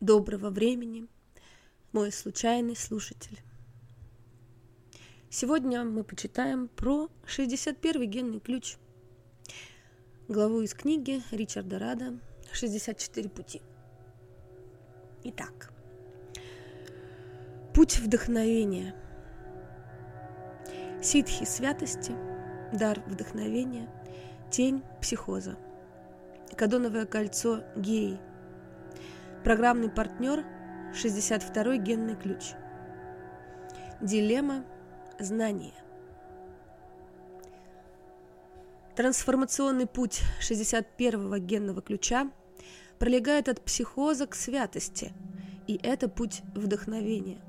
Доброго времени, мой случайный слушатель. Сегодня мы почитаем про 61-й генный ключ, главу из книги Ричарда Рада «64 пути». Итак, путь вдохновения. Ситхи святости, дар вдохновения, тень психоза. Кадоновое кольцо геи – Программный партнер 62-й генный ключ. Дилемма знания. Трансформационный путь 61-го генного ключа пролегает от психоза к святости, и это путь вдохновения.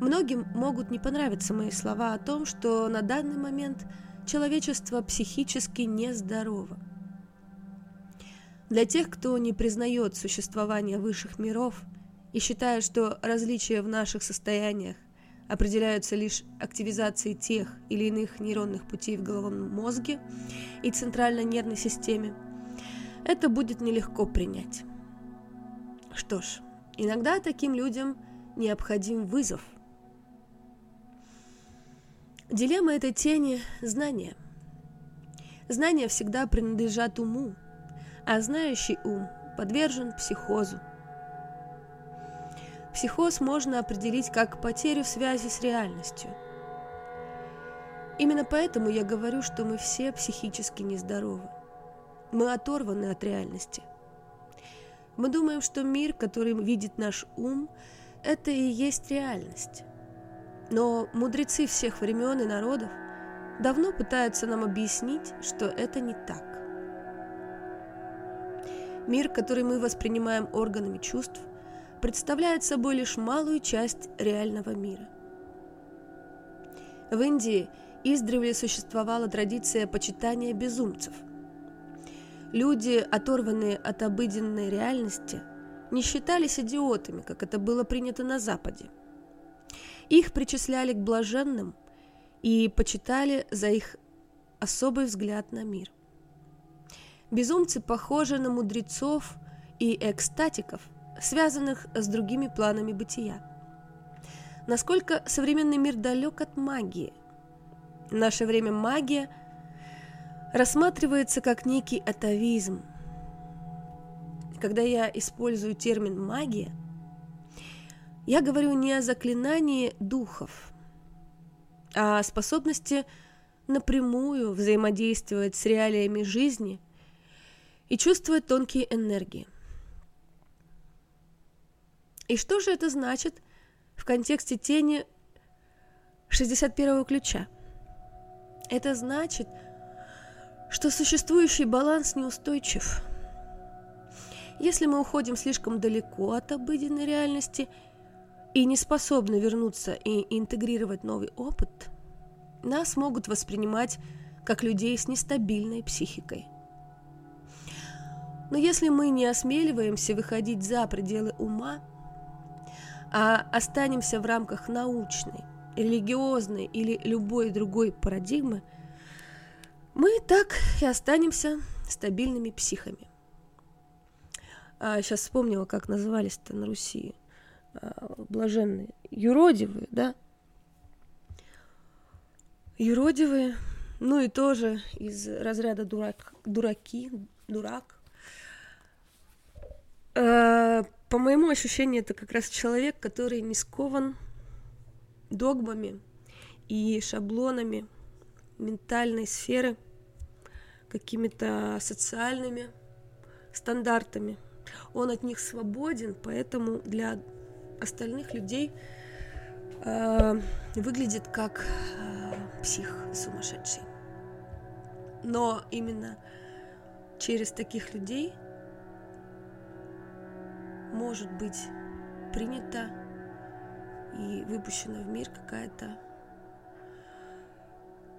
Многим могут не понравиться мои слова о том, что на данный момент человечество психически нездорово. Для тех, кто не признает существование высших миров и считает, что различия в наших состояниях определяются лишь активизацией тех или иных нейронных путей в головном мозге и центральной нервной системе, это будет нелегко принять. Что ж, иногда таким людям необходим вызов. Дилемма этой тени – знания. Знания всегда принадлежат уму, а знающий ум подвержен психозу. Психоз можно определить как потерю связи с реальностью. Именно поэтому я говорю, что мы все психически нездоровы. Мы оторваны от реальности. Мы думаем, что мир, который видит наш ум, это и есть реальность. Но мудрецы всех времен и народов давно пытаются нам объяснить, что это не так. Мир, который мы воспринимаем органами чувств, представляет собой лишь малую часть реального мира. В Индии издревле существовала традиция почитания безумцев. Люди, оторванные от обыденной реальности, не считались идиотами, как это было принято на Западе. Их причисляли к блаженным и почитали за их особый взгляд на мир. Безумцы похожи на мудрецов и экстатиков, связанных с другими планами бытия. Насколько современный мир далек от магии? В наше время магия рассматривается как некий атовизм. Когда я использую термин «магия», я говорю не о заклинании духов, а о способности напрямую взаимодействовать с реалиями жизни – и чувствует тонкие энергии. И что же это значит в контексте тени 61-го ключа? Это значит, что существующий баланс неустойчив. Если мы уходим слишком далеко от обыденной реальности и не способны вернуться и интегрировать новый опыт, нас могут воспринимать как людей с нестабильной психикой – но если мы не осмеливаемся выходить за пределы ума, а останемся в рамках научной, религиозной или любой другой парадигмы, мы так и останемся стабильными психами. А сейчас вспомнила, как назывались-то на Руси а, блаженные. Юродивые, да? Юродивые, ну и тоже из разряда дурак, дураки, дурак, по моему ощущению, это как раз человек, который не скован догмами и шаблонами ментальной сферы, какими-то социальными стандартами. Он от них свободен, поэтому для остальных людей э, выглядит как э, псих сумасшедший. Но именно через таких людей может быть принята и выпущена в мир какая-то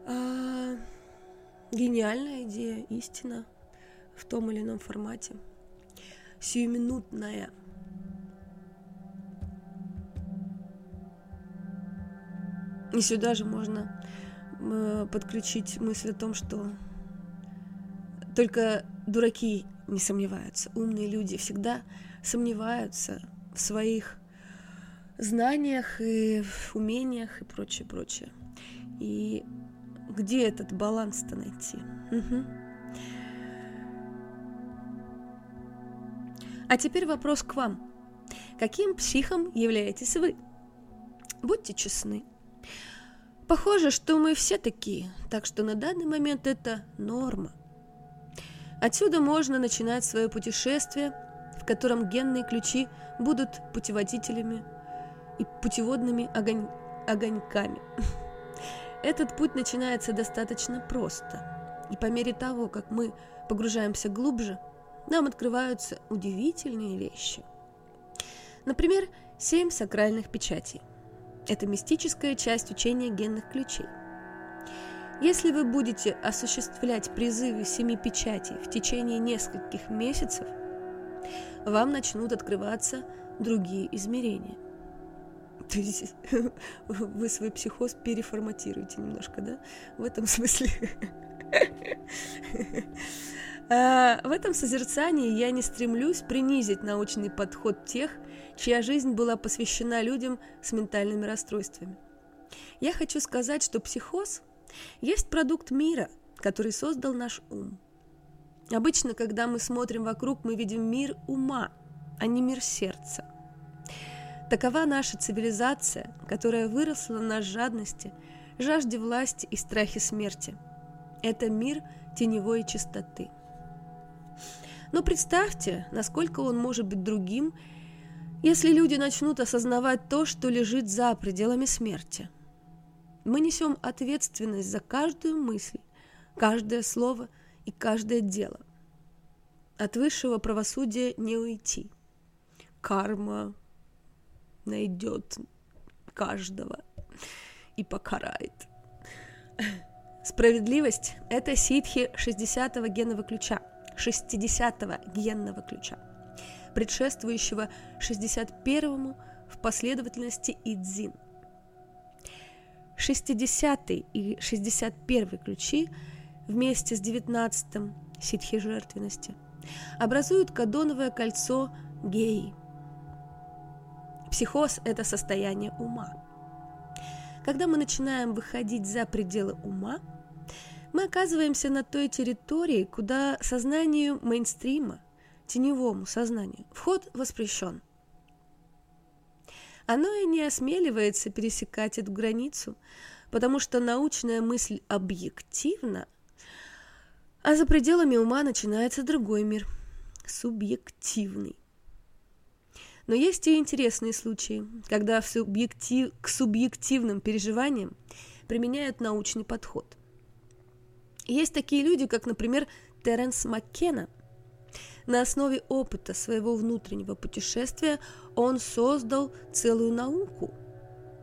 а, гениальная идея, истина в том или ином формате, сиюминутная. И сюда же можно э, подключить мысль о том, что только дураки не сомневаются. Умные люди всегда сомневаются в своих знаниях и умениях и прочее, прочее. И где этот баланс-то найти? Угу. А теперь вопрос к вам. Каким психом являетесь вы? Будьте честны. Похоже, что мы все такие, так что на данный момент это норма. Отсюда можно начинать свое путешествие, котором генные ключи будут путеводителями и путеводными огонь... огоньками. Этот путь начинается достаточно просто. И по мере того, как мы погружаемся глубже, нам открываются удивительные вещи. Например, семь сакральных печатей. Это мистическая часть учения генных ключей. Если вы будете осуществлять призывы семи печатей в течение нескольких месяцев, вам начнут открываться другие измерения. То есть вы свой психоз переформатируете немножко, да? В этом смысле. А, в этом созерцании я не стремлюсь принизить научный подход тех, чья жизнь была посвящена людям с ментальными расстройствами. Я хочу сказать, что психоз есть продукт мира, который создал наш ум. Обычно, когда мы смотрим вокруг, мы видим мир ума, а не мир сердца. Такова наша цивилизация, которая выросла на жадности, жажде власти и страхе смерти. Это мир теневой чистоты – но представьте, насколько он может быть другим, если люди начнут осознавать то, что лежит за пределами смерти. Мы несем ответственность за каждую мысль, каждое слово и каждое дело. От высшего правосудия не уйти. Карма найдет каждого и покарает. Справедливость – это ситхи 60-го генного ключа – 60-го генного ключа, предшествующего 61-му в последовательности Идзин. 60 и 61 ключи вместе с 19-м ситхи жертвенности образуют кадоновое кольцо геи. Психоз – это состояние ума. Когда мы начинаем выходить за пределы ума – мы оказываемся на той территории, куда сознанию мейнстрима, теневому сознанию, вход воспрещен. Оно и не осмеливается пересекать эту границу, потому что научная мысль объективна, а за пределами ума начинается другой мир, субъективный. Но есть и интересные случаи, когда в субъектив... к субъективным переживаниям применяют научный подход. Есть такие люди, как, например, Теренс Маккена. На основе опыта своего внутреннего путешествия он создал целую науку,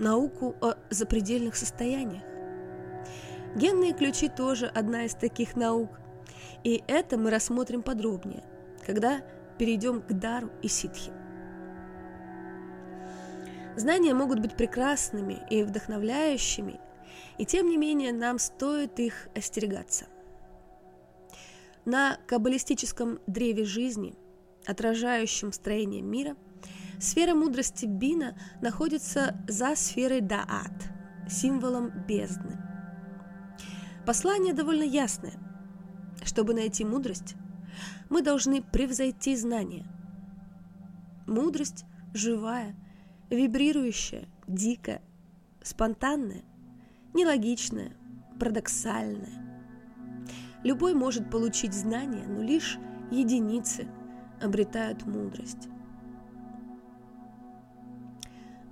науку о запредельных состояниях. Генные ключи тоже одна из таких наук, и это мы рассмотрим подробнее, когда перейдем к дару и ситхи. Знания могут быть прекрасными и вдохновляющими, и тем не менее нам стоит их остерегаться. На каббалистическом древе жизни, отражающем строение мира, сфера мудрости Бина находится за сферой Даат, символом бездны. Послание довольно ясное. Чтобы найти мудрость, мы должны превзойти знания. Мудрость живая, вибрирующая, дикая, спонтанная – нелогичное, парадоксальное. Любой может получить знания, но лишь единицы обретают мудрость.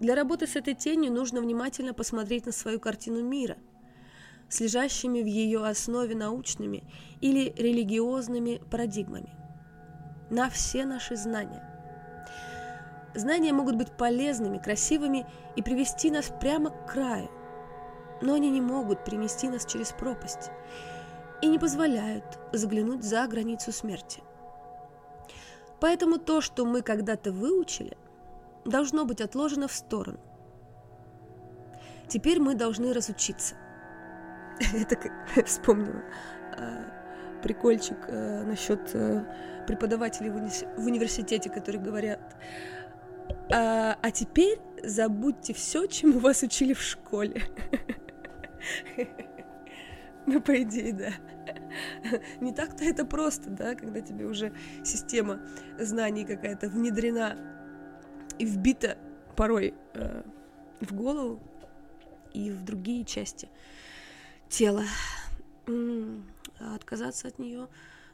Для работы с этой тенью нужно внимательно посмотреть на свою картину мира с лежащими в ее основе научными или религиозными парадигмами, на все наши знания. Знания могут быть полезными, красивыми и привести нас прямо к краю – но они не могут принести нас через пропасть и не позволяют заглянуть за границу смерти. Поэтому то, что мы когда-то выучили, должно быть отложено в сторону. Теперь мы должны разучиться. Это вспомнила. А, прикольчик э, насчет э, преподавателей в университете, которые говорят, а, а теперь забудьте все, чему вас учили в школе. Ну, по идее, да. Не так-то это просто, да, когда тебе уже система знаний какая-то внедрена и вбита порой э, в голову и в другие части тела. А отказаться от нее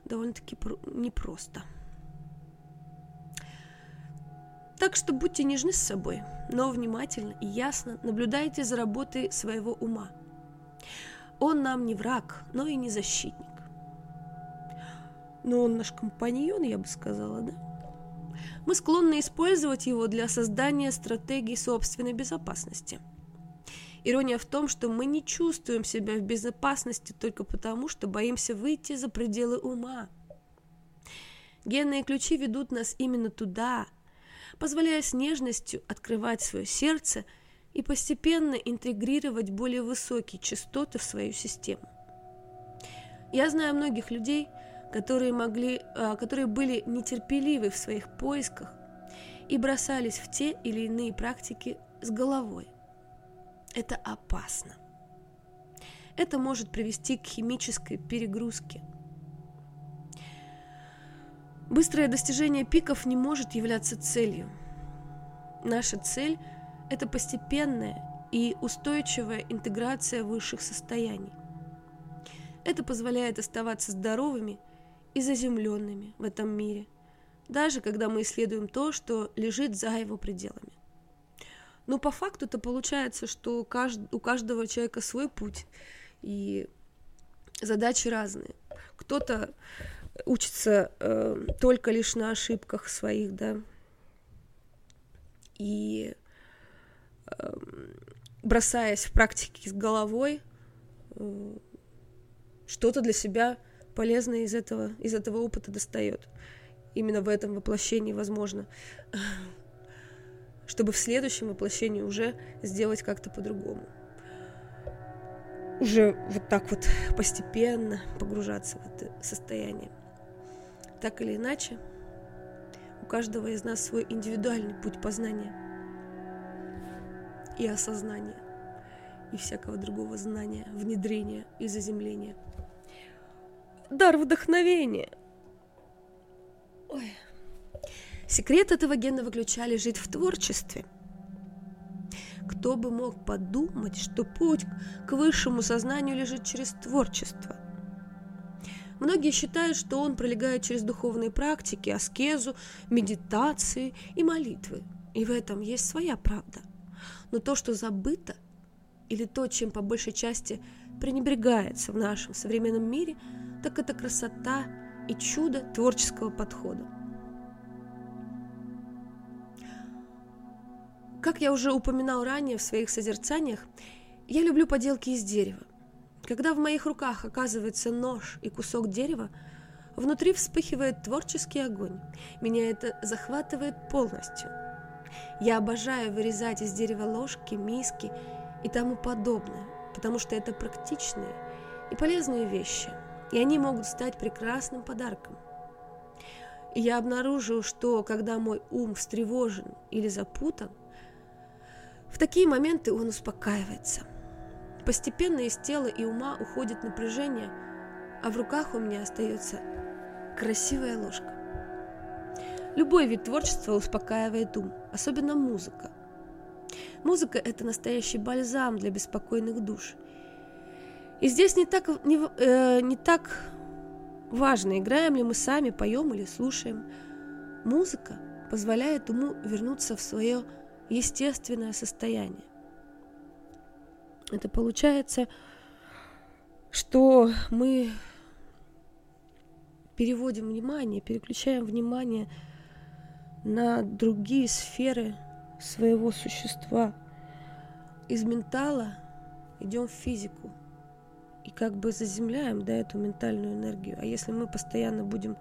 довольно-таки непросто. Так что будьте нежны с собой, но внимательно и ясно наблюдайте за работой своего ума. Он нам не враг, но и не защитник. Но он наш компаньон, я бы сказала, да? Мы склонны использовать его для создания стратегии собственной безопасности. Ирония в том, что мы не чувствуем себя в безопасности только потому, что боимся выйти за пределы ума. Генные ключи ведут нас именно туда, позволяя с нежностью открывать свое сердце – и постепенно интегрировать более высокие частоты в свою систему. Я знаю многих людей, которые, могли, а, которые были нетерпеливы в своих поисках и бросались в те или иные практики с головой. Это опасно. Это может привести к химической перегрузке. Быстрое достижение пиков не может являться целью. Наша цель – это постепенная и устойчивая интеграция высших состояний. Это позволяет оставаться здоровыми и заземленными в этом мире, даже когда мы исследуем то, что лежит за его пределами. Но по факту это получается, что у каждого человека свой путь, и задачи разные. Кто-то учится э, только лишь на ошибках своих, да, и Эм, бросаясь в практики с головой, э, что-то для себя полезное из этого, из этого опыта достает. Именно в этом воплощении возможно. Чтобы в следующем воплощении уже сделать как-то по-другому. Уже вот так вот постепенно погружаться в это состояние. Так или иначе, у каждого из нас свой индивидуальный путь познания – и осознания, и всякого другого знания, внедрения и заземления. Дар вдохновения. Секрет этого генного ключа лежит в творчестве. Кто бы мог подумать, что путь к высшему сознанию лежит через творчество. Многие считают, что он пролегает через духовные практики, аскезу, медитации и молитвы. И в этом есть своя правда. Но то, что забыто, или то, чем по большей части пренебрегается в нашем современном мире, так это красота и чудо творческого подхода. Как я уже упоминал ранее в своих созерцаниях, я люблю поделки из дерева. Когда в моих руках оказывается нож и кусок дерева, внутри вспыхивает творческий огонь. Меня это захватывает полностью – я обожаю вырезать из дерева ложки, миски и тому подобное, потому что это практичные и полезные вещи, и они могут стать прекрасным подарком. И я обнаружил, что когда мой ум встревожен или запутан, в такие моменты он успокаивается. Постепенно из тела и ума уходит напряжение, а в руках у меня остается красивая ложка. Любой вид творчества успокаивает ум, особенно музыка. Музыка – это настоящий бальзам для беспокойных душ. И здесь не так, не, э, не так важно, играем ли мы сами, поем или слушаем. Музыка позволяет уму вернуться в свое естественное состояние. Это получается, что мы переводим внимание, переключаем внимание – на другие сферы своего существа. Из ментала идем в физику и как бы заземляем да, эту ментальную энергию. А если мы постоянно будем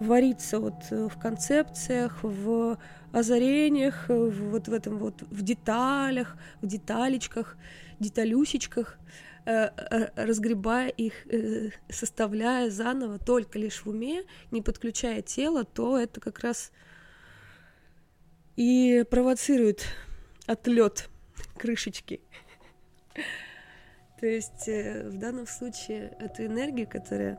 вариться вот э, в концепциях, в озарениях, вот в этом вот, в деталях, в деталечках, деталюсечках, э, разгребая их, составляя заново только лишь в уме, не подключая тело, то это как раз и провоцирует отлет крышечки. То есть в данном случае это энергия, которая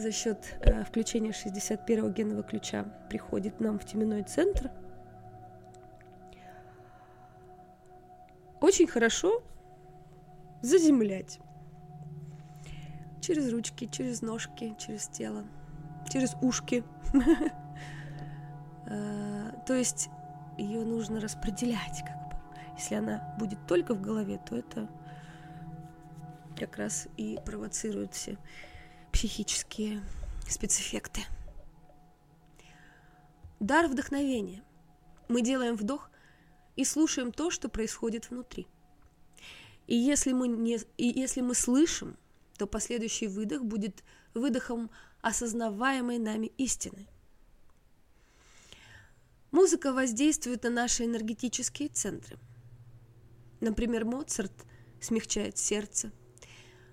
за счет э, включения 61-го генного ключа приходит нам в теменной центр. Очень хорошо заземлять через ручки, через ножки, через тело, через ушки. Э, то есть ее нужно распределять, как бы. Если она будет только в голове, то это как раз и провоцирует все психические спецэффекты. Дар вдохновения. Мы делаем вдох и слушаем то, что происходит внутри. И если мы, не, и если мы слышим, то последующий выдох будет выдохом осознаваемой нами истины. Музыка воздействует на наши энергетические центры. Например, Моцарт смягчает сердце,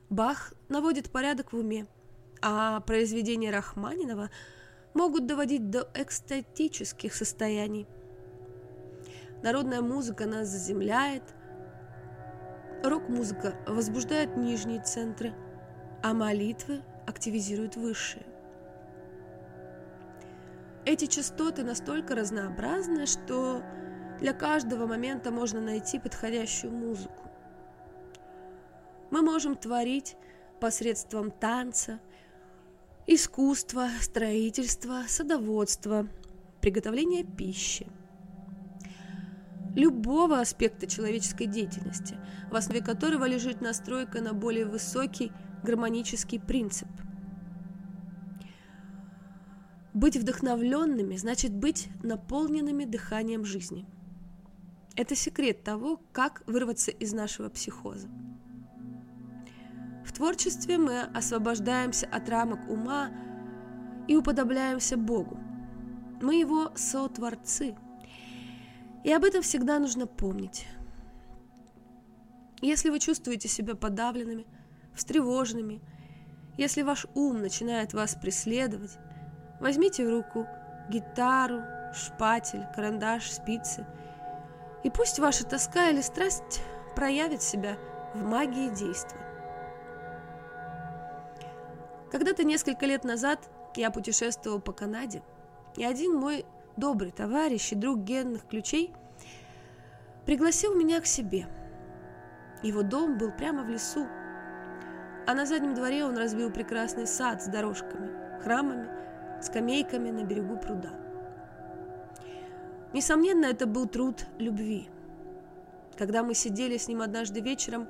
Бах наводит порядок в уме – а произведения Рахманинова могут доводить до экстатических состояний. Народная музыка нас заземляет, рок-музыка возбуждает нижние центры, а молитвы активизируют высшие. Эти частоты настолько разнообразны, что для каждого момента можно найти подходящую музыку. Мы можем творить посредством танца, искусство, строительство, садоводство, приготовление пищи. Любого аспекта человеческой деятельности, в основе которого лежит настройка на более высокий гармонический принцип. Быть вдохновленными значит быть наполненными дыханием жизни. Это секрет того, как вырваться из нашего психоза. Творчестве мы освобождаемся от рамок ума и уподобляемся Богу. Мы Его сотворцы. И об этом всегда нужно помнить. Если вы чувствуете себя подавленными, встревоженными, если ваш ум начинает вас преследовать, возьмите в руку гитару, шпатель, карандаш, спицы, и пусть ваша тоска или страсть проявит себя в магии действия. Когда-то несколько лет назад я путешествовал по Канаде, и один мой добрый товарищ и друг генных ключей пригласил меня к себе. Его дом был прямо в лесу, а на заднем дворе он разбил прекрасный сад с дорожками, храмами, скамейками на берегу пруда. Несомненно, это был труд любви. Когда мы сидели с ним однажды вечером,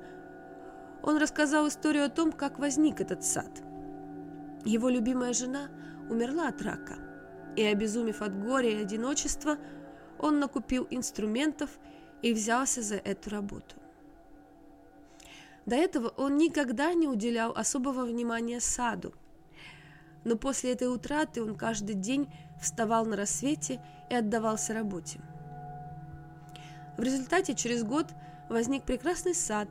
он рассказал историю о том, как возник этот сад – его любимая жена умерла от рака, и, обезумев от горя и одиночества, он накупил инструментов и взялся за эту работу. До этого он никогда не уделял особого внимания саду, но после этой утраты он каждый день вставал на рассвете и отдавался работе. В результате через год возник прекрасный сад,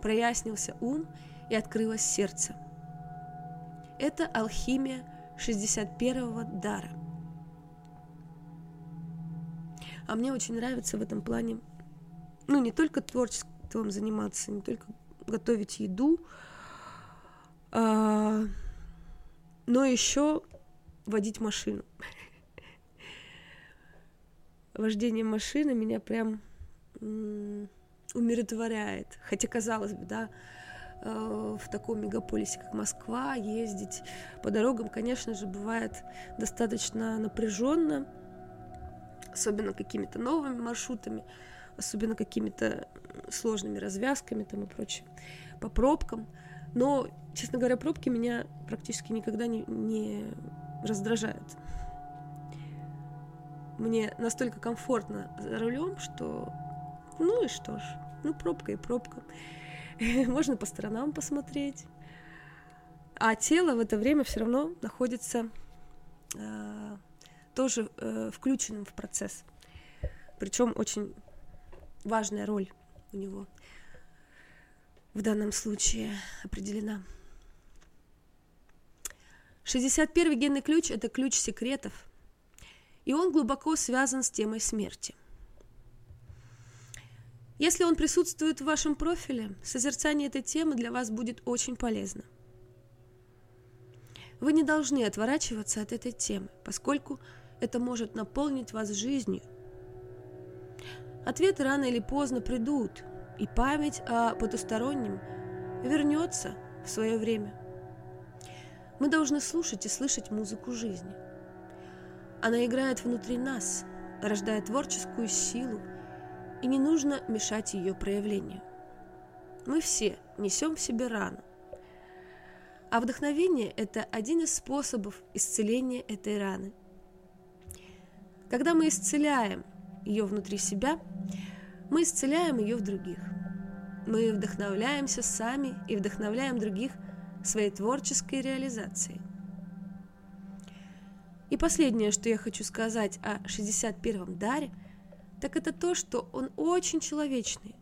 прояснился ум и открылось сердце – это алхимия 61-го дара. А мне очень нравится в этом плане, ну, не только творчеством заниматься, не только готовить еду, а, но еще водить машину. Вождение машины меня прям умиротворяет. Хотя, казалось бы, да, в таком мегаполисе, как Москва, ездить по дорогам, конечно же, бывает достаточно напряженно, особенно какими-то новыми маршрутами, особенно какими-то сложными развязками там и прочее, по пробкам. Но, честно говоря, пробки меня практически никогда не, не раздражают. Мне настолько комфортно за рулем, что ну и что ж, ну пробка и пробка. можно по сторонам посмотреть. А тело в это время все равно находится э, тоже э, включенным в процесс. Причем очень важная роль у него. в данном случае определена. 61 генный ключ – это ключ секретов, и он глубоко связан с темой смерти. Если он присутствует в вашем профиле, созерцание этой темы для вас будет очень полезно. Вы не должны отворачиваться от этой темы, поскольку это может наполнить вас жизнью. Ответы рано или поздно придут, и память о потустороннем вернется в свое время. Мы должны слушать и слышать музыку жизни. Она играет внутри нас, рождая творческую силу, и не нужно мешать ее проявлению. Мы все несем в себе рану. А вдохновение – это один из способов исцеления этой раны. Когда мы исцеляем ее внутри себя, мы исцеляем ее в других. Мы вдохновляемся сами и вдохновляем других – своей творческой реализации. И последнее, что я хочу сказать о 61-м даре, так это то, что он очень человечный.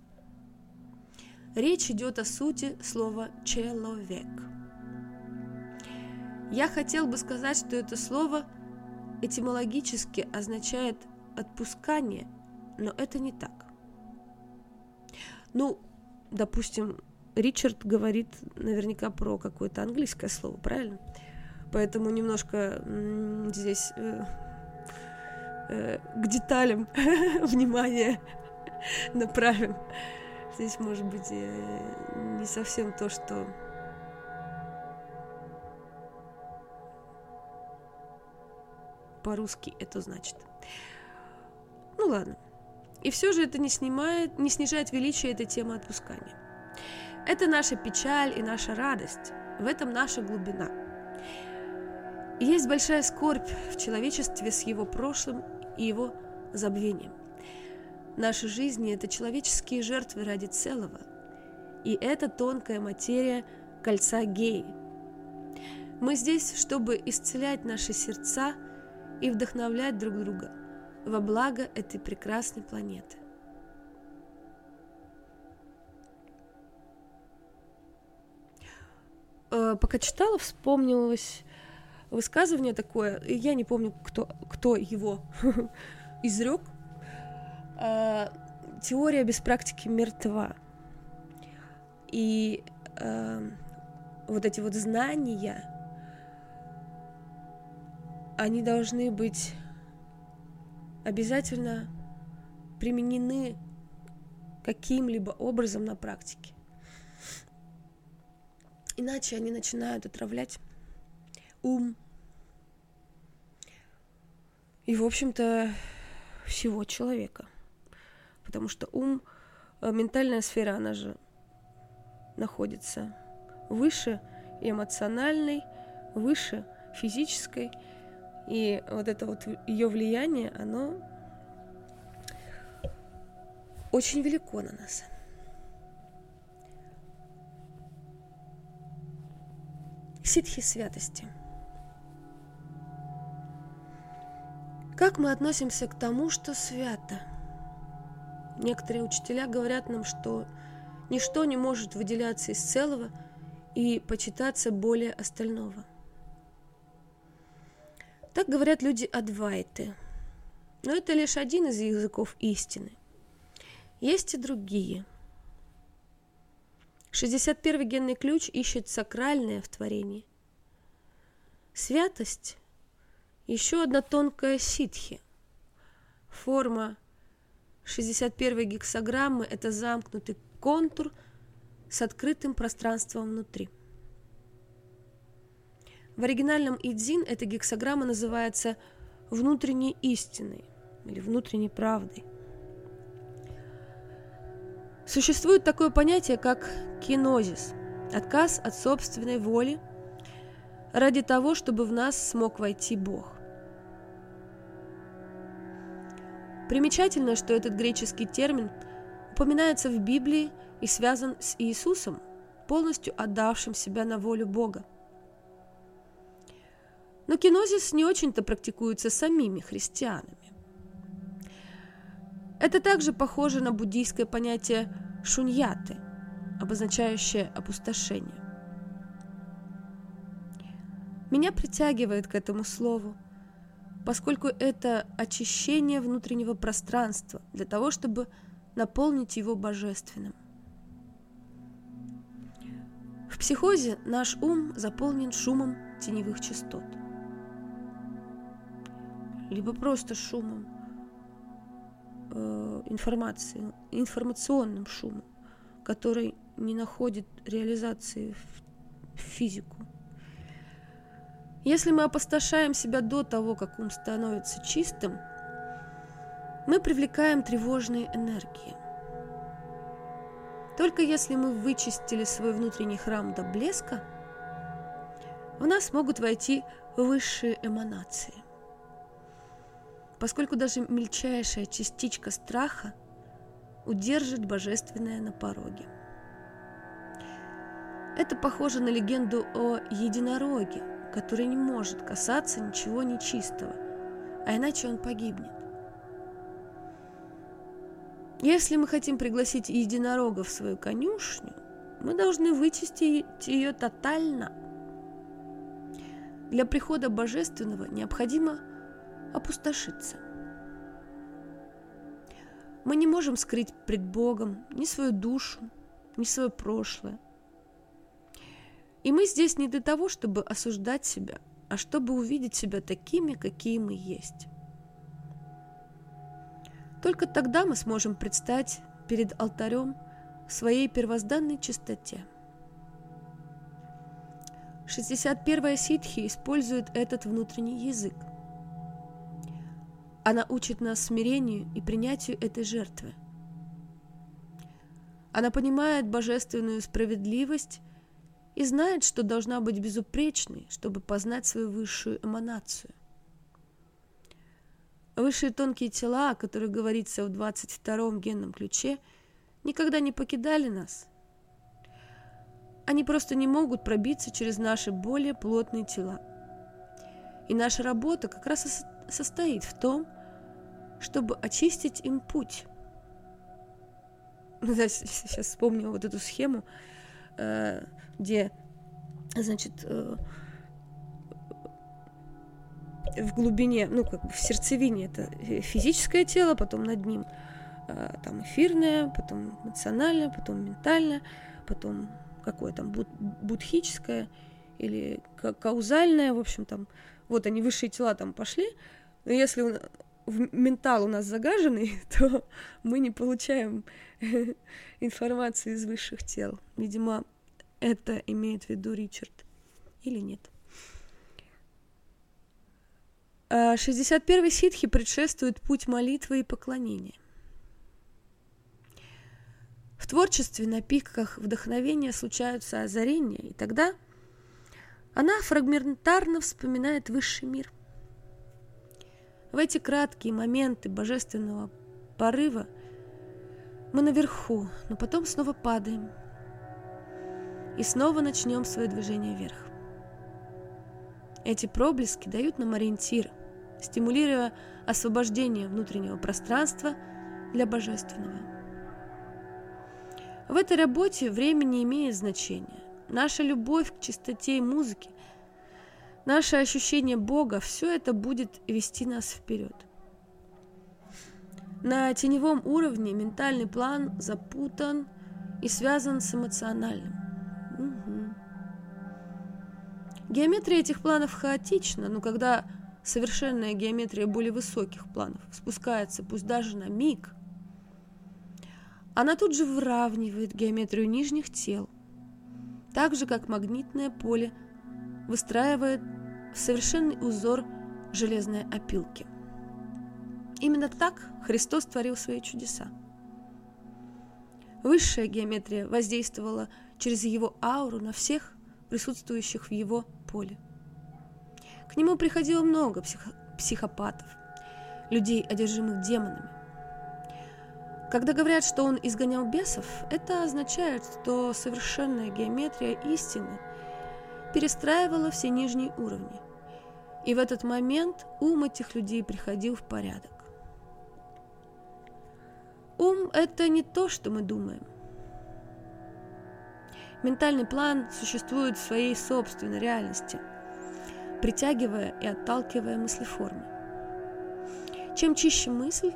Речь идет о сути слова «человек». Я хотел бы сказать, что это слово этимологически означает «отпускание», но это не так. Ну, допустим, Ричард говорит наверняка про какое-то английское слово, правильно? Поэтому немножко здесь э, к деталям внимание направим. Здесь может быть не совсем то, что по-русски это значит. Ну ладно. И все же это не снимает, не снижает величие этой темы отпускания. Это наша печаль и наша радость. В этом наша глубина. Есть большая скорбь в человечестве с его прошлым и его забвением. Наши жизни – это человеческие жертвы ради целого. И это тонкая материя кольца геи. Мы здесь, чтобы исцелять наши сердца и вдохновлять друг друга во благо этой прекрасной планеты. Э, пока читала, вспомнилось высказывание такое, я не помню, кто, кто его изрек. Э, теория без практики мертва. И э, вот эти вот знания, они должны быть обязательно применены каким-либо образом на практике. Иначе они начинают отравлять ум. И, в общем-то, всего человека. Потому что ум, э, ментальная сфера, она же находится выше эмоциональной, выше физической. И вот это вот ее влияние, оно очень велико на нас. ситхи святости. Как мы относимся к тому, что свято? Некоторые учителя говорят нам, что ничто не может выделяться из целого и почитаться более остального. Так говорят люди Адвайты. Но это лишь один из языков истины. Есть и другие – 61 генный ключ ищет сакральное в творении. Святость – еще одна тонкая ситхи. Форма 61 гексограммы – это замкнутый контур с открытым пространством внутри. В оригинальном идзин эта гексограмма называется внутренней истиной или внутренней правдой – Существует такое понятие, как кинозис – отказ от собственной воли ради того, чтобы в нас смог войти Бог. Примечательно, что этот греческий термин упоминается в Библии и связан с Иисусом, полностью отдавшим себя на волю Бога. Но кинозис не очень-то практикуется самими христианами. Это также похоже на буддийское понятие шуньяты обозначающее опустошение. Меня притягивает к этому слову, поскольку это очищение внутреннего пространства для того, чтобы наполнить его божественным. В психозе наш ум заполнен шумом теневых частот. Либо просто шумом э, информации, информационным шумом, который не находит реализации в физику. Если мы опустошаем себя до того, как ум становится чистым, мы привлекаем тревожные энергии. Только если мы вычистили свой внутренний храм до блеска, в нас могут войти высшие эманации. Поскольку даже мельчайшая частичка страха удержит божественное на пороге. Это похоже на легенду о единороге – который не может касаться ничего нечистого, а иначе он погибнет. Если мы хотим пригласить единорога в свою конюшню, мы должны вычистить ее тотально. Для прихода божественного необходимо опустошиться. Мы не можем скрыть пред Богом ни свою душу, ни свое прошлое, и мы здесь не для того, чтобы осуждать себя, а чтобы увидеть себя такими, какие мы есть. Только тогда мы сможем предстать перед алтарем в своей первозданной чистоте. 61-я ситхи использует этот внутренний язык. Она учит нас смирению и принятию этой жертвы. Она понимает божественную справедливость и знает, что должна быть безупречной, чтобы познать свою высшую эманацию. Высшие тонкие тела, о которых говорится в 22-м генном ключе, никогда не покидали нас. Они просто не могут пробиться через наши более плотные тела. И наша работа как раз и состоит в том, чтобы очистить им путь. Сейчас вспомнила вот эту схему где, значит, э, в глубине, ну, как бы в сердцевине это физическое тело, потом над ним э, там эфирное, потом эмоциональное, потом ментальное, потом какое там буд будхическое или каузальное, в общем, там, вот они, высшие тела там пошли, но если ментал у нас загаженный, то мы не получаем информации из высших тел. Видимо, это имеет в виду Ричард или нет? 61-й а, ситхи предшествует путь молитвы и поклонения. В творчестве на пиках вдохновения случаются озарения, и тогда она фрагментарно вспоминает высший мир. В эти краткие моменты божественного порыва мы наверху, но потом снова падаем – и снова начнем свое движение вверх. Эти проблески дают нам ориентир, стимулируя освобождение внутреннего пространства для божественного. В этой работе время не имеет значения. Наша любовь к чистоте и музыке, наше ощущение Бога, все это будет вести нас вперед. На теневом уровне ментальный план запутан и связан с эмоциональным. Геометрия этих планов хаотична, но когда совершенная геометрия более высоких планов спускается, пусть даже на миг, она тут же выравнивает геометрию нижних тел, так же, как магнитное поле выстраивает совершенный узор железной опилки. Именно так Христос творил свои чудеса. Высшая геометрия воздействовала через его ауру на всех присутствующих в его поле. К нему приходило много псих... психопатов, людей, одержимых демонами. Когда говорят, что он изгонял бесов, это означает, что совершенная геометрия истины перестраивала все нижние уровни. И в этот момент ум этих людей приходил в порядок. Ум – это не то, что мы думаем. Ментальный план существует в своей собственной реальности, притягивая и отталкивая мыслеформы. Чем чище мысль,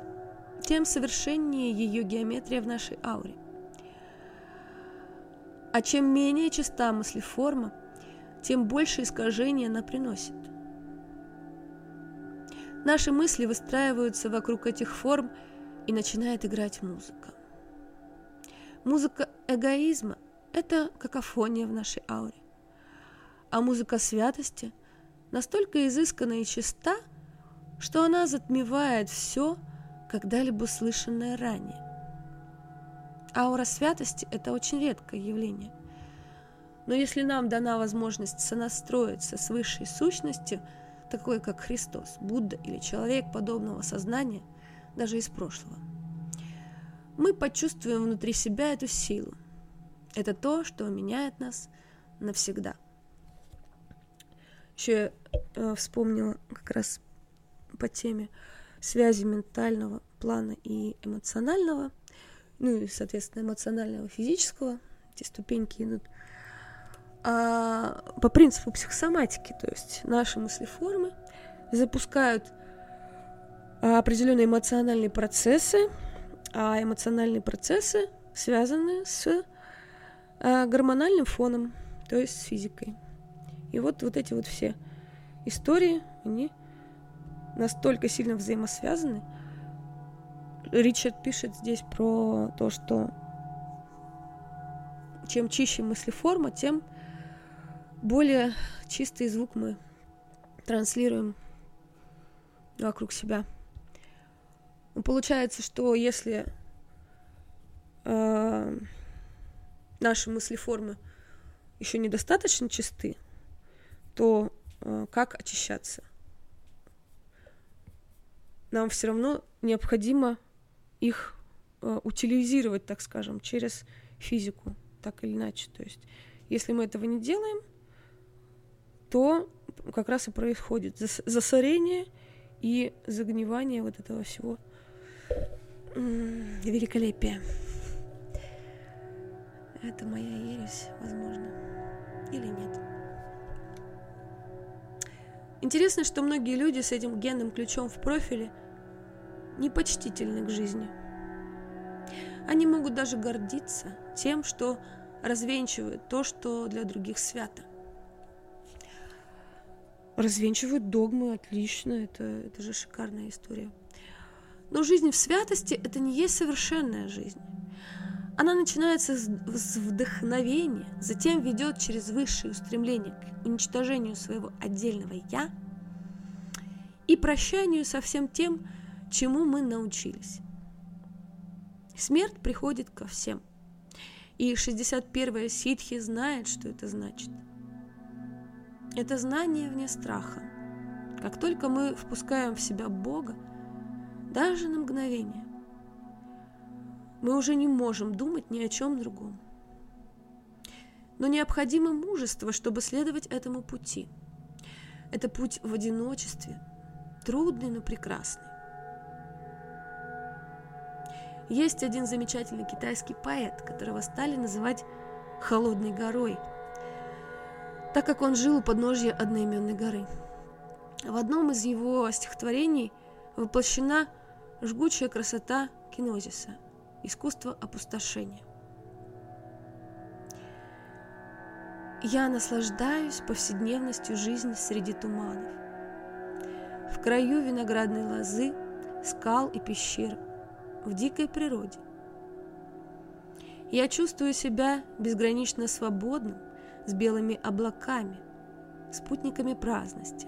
тем совершеннее ее геометрия в нашей ауре. А чем менее чиста мыслеформа, тем больше искажений она приносит. Наши мысли выстраиваются вокруг этих форм, и начинает играть музыка. Музыка эгоизма – это какофония в нашей ауре. А музыка святости настолько изысканна и чиста, что она затмевает все, когда-либо слышанное ранее. Аура святости – это очень редкое явление. Но если нам дана возможность сонастроиться с высшей сущностью, такой как Христос, Будда или человек подобного сознания, даже из прошлого, мы почувствуем внутри себя эту силу. Это то, что меняет нас навсегда. Еще я э, вспомнила как раз по теме связи ментального плана и эмоционального, ну и, соответственно, эмоционального, физического, эти ступеньки идут, а, по принципу психосоматики, то есть наши мыслеформы запускают определенные эмоциональные процессы, а эмоциональные процессы связаны с а, гормональным фоном, то есть с физикой. И вот, вот эти вот все истории, они настолько сильно взаимосвязаны. Ричард пишет здесь про то, что чем чище мыслеформа, тем более чистый звук мы транслируем вокруг себя. Ну, получается, что если э, наши мыслеформы еще недостаточно чисты, то э, как очищаться? нам все равно необходимо их э, утилизировать, так скажем, через физику, так или иначе. То есть, если мы этого не делаем, то как раз и происходит засорение и загнивание вот этого всего великолепия. Это моя ересь, возможно, или нет. Интересно, что многие люди с этим генным ключом в профиле – непочтительны к жизни. Они могут даже гордиться тем, что развенчивают то, что для других свято. Развенчивают догмы, отлично, это, это же шикарная история. Но жизнь в святости – это не есть совершенная жизнь. Она начинается с вдохновения, затем ведет через высшее устремление к уничтожению своего отдельного «я» и прощанию со всем тем, чему мы научились. Смерть приходит ко всем. И 61-я ситхи знает, что это значит. Это знание вне страха. Как только мы впускаем в себя Бога, даже на мгновение, мы уже не можем думать ни о чем другом. Но необходимо мужество, чтобы следовать этому пути. Это путь в одиночестве, трудный, но прекрасный. Есть один замечательный китайский поэт, которого стали называть «холодной горой», так как он жил у подножья одноименной горы. В одном из его стихотворений воплощена жгучая красота кинозиса, искусство опустошения. Я наслаждаюсь повседневностью жизни среди туманов. В краю виноградной лозы, скал и пещер – в дикой природе. Я чувствую себя безгранично свободным, с белыми облаками, спутниками праздности.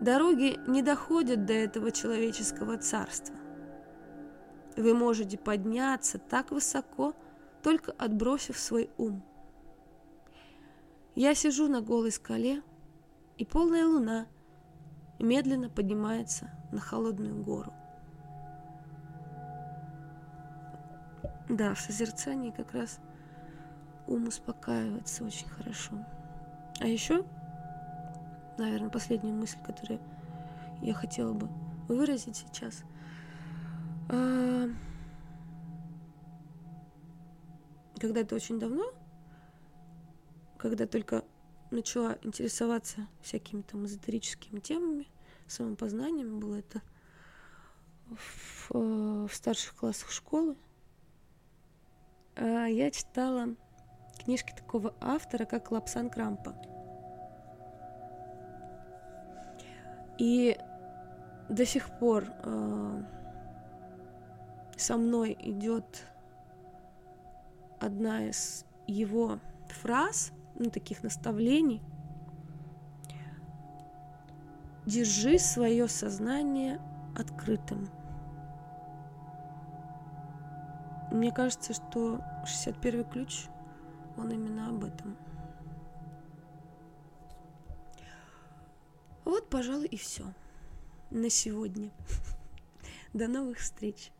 Дороги не доходят до этого человеческого царства. Вы можете подняться так высоко, только отбросив свой ум. Я сижу на голой скале, и полная луна медленно поднимается на холодную гору. Да, в созерцании как раз ум успокаивается очень хорошо. А еще, наверное, последняя мысль, которую я хотела бы выразить сейчас. А, когда-то очень давно, когда только начала интересоваться всякими там эзотерическими темами, самопознанием, было это в, э, в старших классах школы, а, я читала книжки такого автора, как Лапсан Крампа. И до сих пор э, со мной идет одна из его фраз, ну, таких наставлений. Держи свое сознание открытым. Мне кажется, что 61 ключ, он именно об этом. Вот, пожалуй, и все на сегодня. До новых встреч!